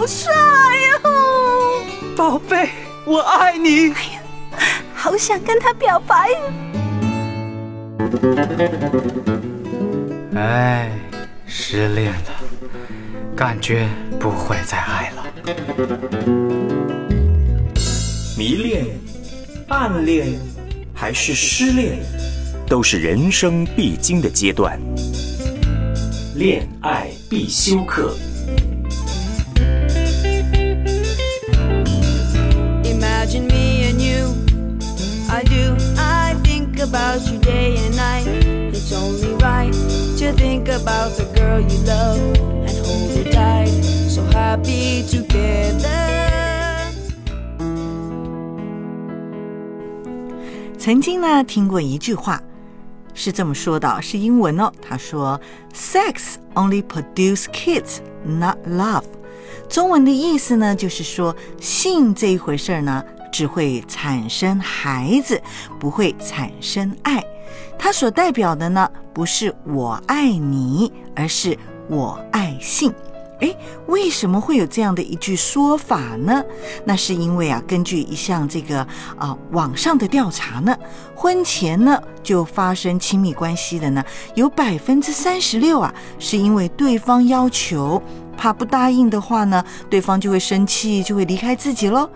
好帅哟！宝贝，我爱你。哎呀，好想跟他表白。哎，失恋了，感觉不会再爱了。迷恋、暗恋还是失恋，都是人生必经的阶段。恋爱必修课。Think about the girl you love and hold her tight. So happy together. 曾经呢，听过一句话，是这么说的，是英文哦。他说：“Sex only produce kids, not love。”中文的意思呢，就是说性这一回事儿呢。只会产生孩子，不会产生爱。它所代表的呢，不是我爱你，而是我爱性。诶，为什么会有这样的一句说法呢？那是因为啊，根据一项这个啊网上的调查呢，婚前呢就发生亲密关系的呢，有百分之三十六啊，是因为对方要求。怕不答应的话呢，对方就会生气，就会离开自己喽。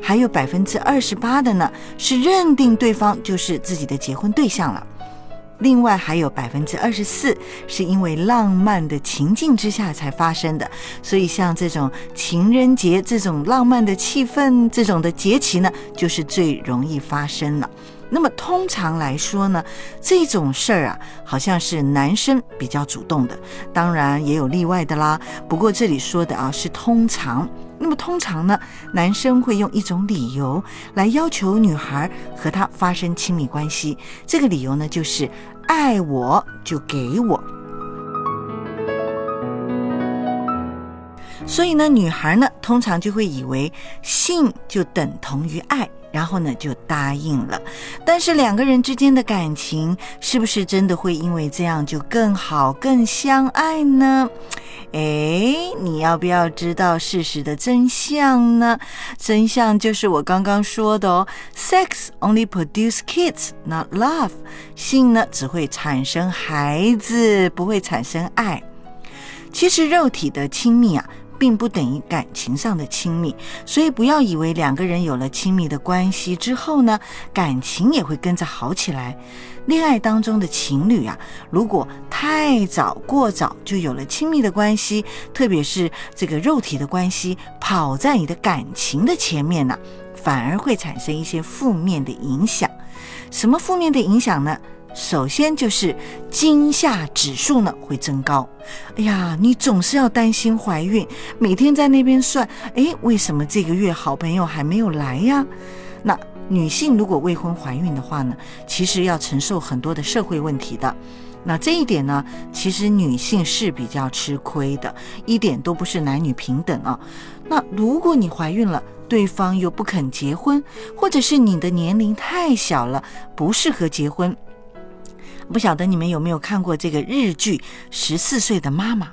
还有百分之二十八的呢，是认定对方就是自己的结婚对象了。另外还有百分之二十四是因为浪漫的情境之下才发生的。所以像这种情人节这种浪漫的气氛，这种的节气呢，就是最容易发生了。那么通常来说呢，这种事儿啊，好像是男生比较主动的，当然也有例外的啦。不过这里说的啊是通常。那么通常呢，男生会用一种理由来要求女孩和他发生亲密关系，这个理由呢就是爱我就给我。所以呢，女孩呢通常就会以为性就等同于爱。然后呢，就答应了。但是两个人之间的感情，是不是真的会因为这样就更好、更相爱呢？哎，你要不要知道事实的真相呢？真相就是我刚刚说的哦：Sex only produce kids, not love。性呢，只会产生孩子，不会产生爱。其实肉体的亲密啊。并不等于感情上的亲密，所以不要以为两个人有了亲密的关系之后呢，感情也会跟着好起来。恋爱当中的情侣啊，如果太早过早就有了亲密的关系，特别是这个肉体的关系跑在你的感情的前面呢，反而会产生一些负面的影响。什么负面的影响呢？首先就是惊吓指数呢会增高，哎呀，你总是要担心怀孕，每天在那边算，哎，为什么这个月好朋友还没有来呀？那女性如果未婚怀孕的话呢，其实要承受很多的社会问题的。那这一点呢，其实女性是比较吃亏的，一点都不是男女平等啊。那如果你怀孕了，对方又不肯结婚，或者是你的年龄太小了，不适合结婚。不晓得你们有没有看过这个日剧《十四岁的妈妈》？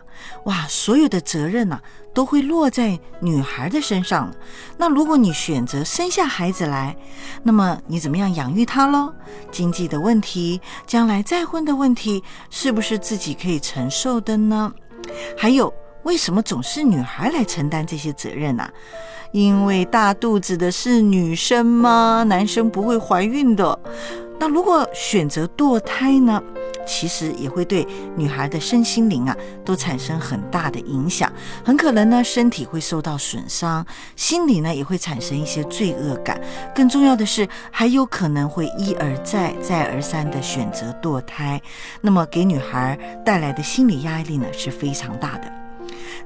哇，所有的责任呢都会落在女孩的身上。那如果你选择生下孩子来，那么你怎么样养育他喽？经济的问题，将来再婚的问题，是不是自己可以承受的呢？还有，为什么总是女孩来承担这些责任呢？因为大肚子的是女生吗？男生不会怀孕的。那如果选择堕胎呢？其实也会对女孩的身心灵啊都产生很大的影响，很可能呢身体会受到损伤，心理呢也会产生一些罪恶感。更重要的是，还有可能会一而再、再而三的选择堕胎，那么给女孩带来的心理压力呢是非常大的。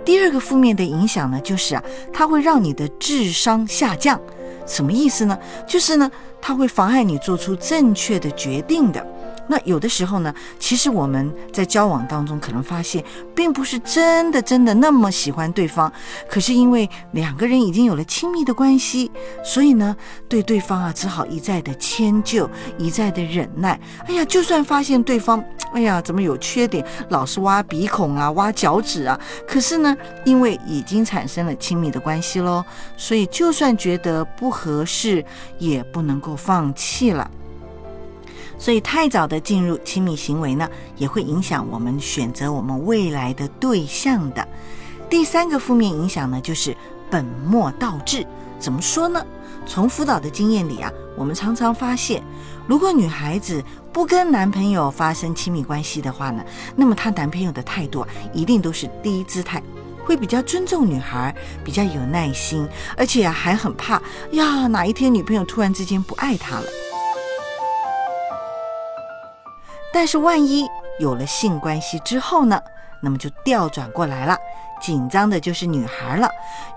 第二个负面的影响呢，就是啊，它会让你的智商下降。什么意思呢？就是呢，它会妨碍你做出正确的决定的。那有的时候呢，其实我们在交往当中可能发现，并不是真的真的那么喜欢对方，可是因为两个人已经有了亲密的关系，所以呢，对对方啊，只好一再的迁就，一再的忍耐。哎呀，就算发现对方，哎呀，怎么有缺点，老是挖鼻孔啊，挖脚趾啊，可是呢，因为已经产生了亲密的关系喽，所以就算觉得不合适，也不能够放弃了。所以太早的进入亲密行为呢，也会影响我们选择我们未来的对象的。第三个负面影响呢，就是本末倒置。怎么说呢？从辅导的经验里啊，我们常常发现，如果女孩子不跟男朋友发生亲密关系的话呢，那么她男朋友的态度一定都是低姿态，会比较尊重女孩，比较有耐心，而且还很怕呀，哪一天女朋友突然之间不爱他了。但是万一有了性关系之后呢？那么就调转过来了，紧张的就是女孩了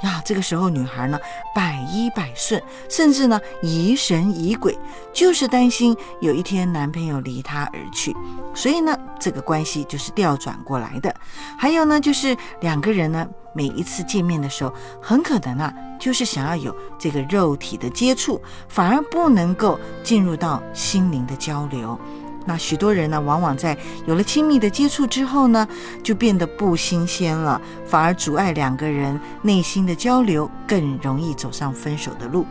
呀。这个时候女孩呢百依百顺，甚至呢疑神疑鬼，就是担心有一天男朋友离她而去。所以呢，这个关系就是调转过来的。还有呢，就是两个人呢每一次见面的时候，很可能啊就是想要有这个肉体的接触，反而不能够进入到心灵的交流。那许多人呢，往往在有了亲密的接触之后呢，就变得不新鲜了，反而阻碍两个人内心的交流，更容易走上分手的路。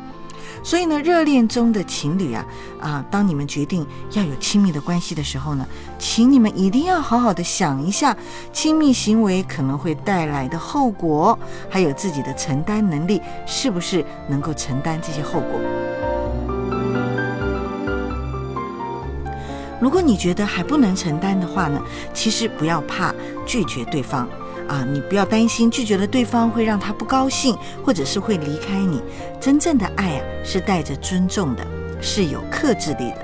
所以呢，热恋中的情侣啊，啊，当你们决定要有亲密的关系的时候呢，请你们一定要好好的想一下，亲密行为可能会带来的后果，还有自己的承担能力是不是能够承担这些后果。如果你觉得还不能承担的话呢，其实不要怕拒绝对方啊，你不要担心拒绝了对方会让他不高兴，或者是会离开你。真正的爱啊，是带着尊重的，是有克制力的。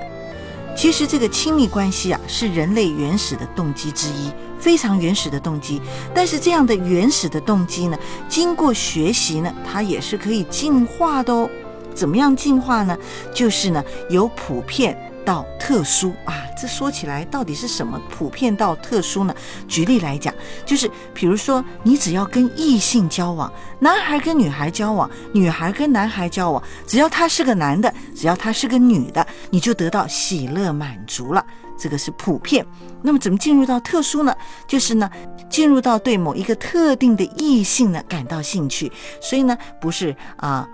其实这个亲密关系啊，是人类原始的动机之一，非常原始的动机。但是这样的原始的动机呢，经过学习呢，它也是可以进化的哦。怎么样进化呢？就是呢，由普遍。到特殊啊，这说起来到底是什么？普遍到特殊呢？举例来讲，就是比如说，你只要跟异性交往，男孩跟女孩交往，女孩跟男孩交往，只要他是个男的，只要他是个女的，你就得到喜乐满足了。这个是普遍。那么怎么进入到特殊呢？就是呢，进入到对某一个特定的异性呢感到兴趣。所以呢，不是啊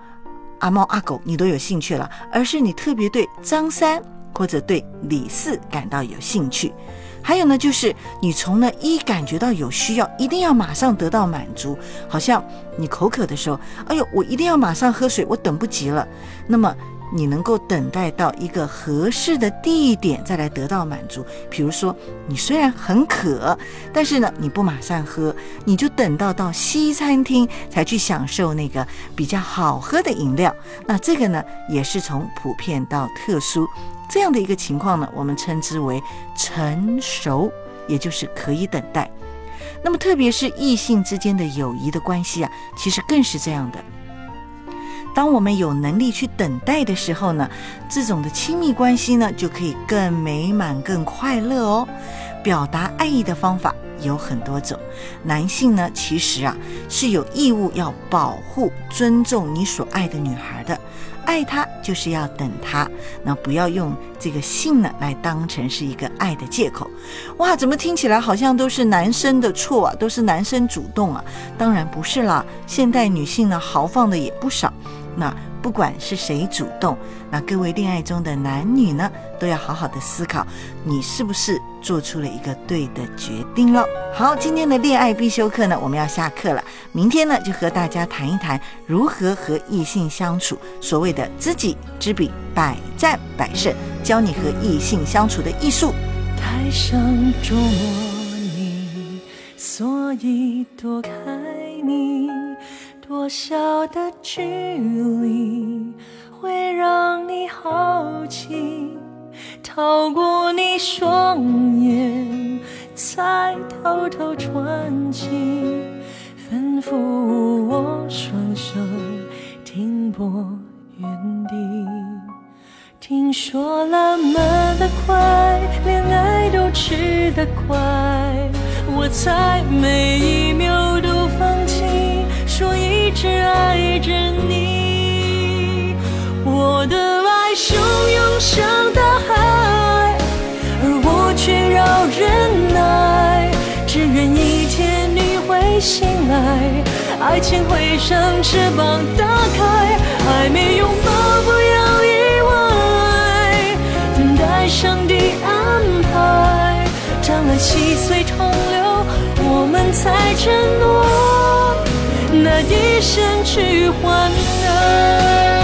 阿猫阿狗你都有兴趣了，而是你特别对张三。或者对李四感到有兴趣，还有呢，就是你从呢一感觉到有需要，一定要马上得到满足，好像你口渴的时候，哎呦，我一定要马上喝水，我等不及了。那么。你能够等待到一个合适的地点再来得到满足，比如说你虽然很渴，但是呢你不马上喝，你就等到到西餐厅才去享受那个比较好喝的饮料。那这个呢也是从普遍到特殊这样的一个情况呢，我们称之为成熟，也就是可以等待。那么特别是异性之间的友谊的关系啊，其实更是这样的。当我们有能力去等待的时候呢，这种的亲密关系呢就可以更美满、更快乐哦。表达爱意的方法有很多种，男性呢其实啊是有义务要保护、尊重你所爱的女孩的。爱她就是要等她，那不要用这个性呢来当成是一个爱的借口。哇，怎么听起来好像都是男生的错啊，都是男生主动啊？当然不是啦，现代女性呢豪放的也不少。那不管是谁主动，那各位恋爱中的男女呢，都要好好的思考，你是不是做出了一个对的决定喽？好，今天的恋爱必修课呢，我们要下课了。明天呢，就和大家谈一谈如何和异性相处，所谓的知己知彼，百战百胜，教你和异性相处的艺术。太想捉摸你，所以躲开你。多小的距离会让你好奇？透过你双眼，才偷偷传情，吩咐我双手停泊原地。听说浪漫的快，恋爱都吃得快，我才每一秒，一直爱着你。我的爱汹涌像大海，而我却要忍耐，只愿一天你会醒来，爱情会像翅膀打开，还没拥抱不要意外，等待上帝安排，将来细水长流，我们才承诺拿一生去换。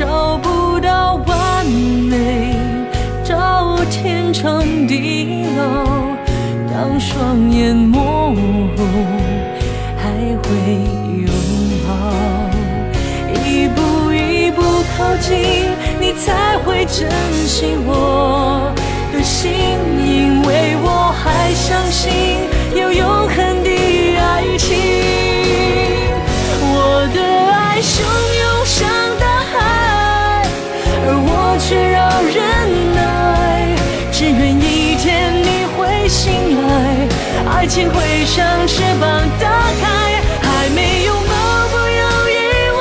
找不到完美，找天长地老。当双眼模糊，还会拥抱。一步一步靠近，你才会珍惜我的心，因为我还相信爱情会像翅膀打开，还没拥抱不要意外，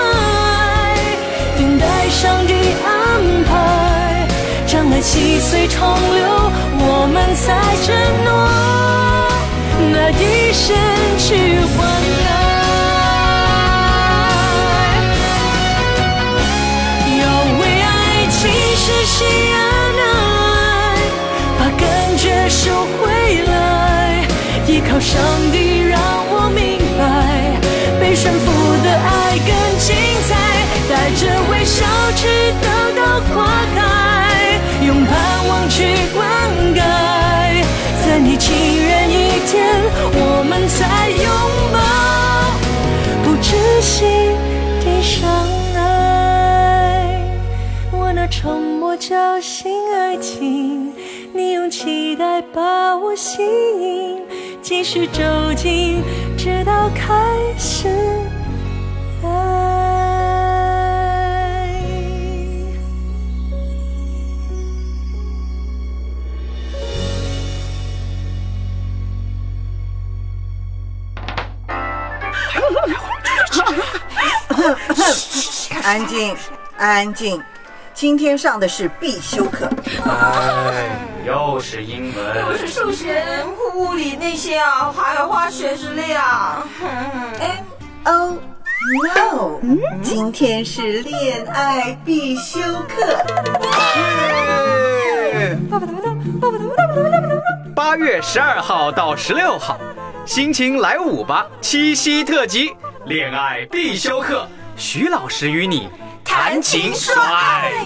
等待上帝安排，将爱细碎重流，我们才承诺那一生去换爱。上帝让我明白，被驯服的爱更精彩，带着微笑直等到花开，用盼望去灌溉，在你情愿一天，我们才拥抱，不窒息的相爱。我那沉默叫醒爱情，你用期待把我吸引，继续走近，直到开始爱。安静，安静。今天上的是必修课，哎，又是英文。又是数学、物理那些啊，还有化学之类啊。哎，Oh no！今天是恋爱必修课。八月十二号到十六号，心情来五吧！七夕特辑，恋爱必修课，徐老师与你谈情说爱。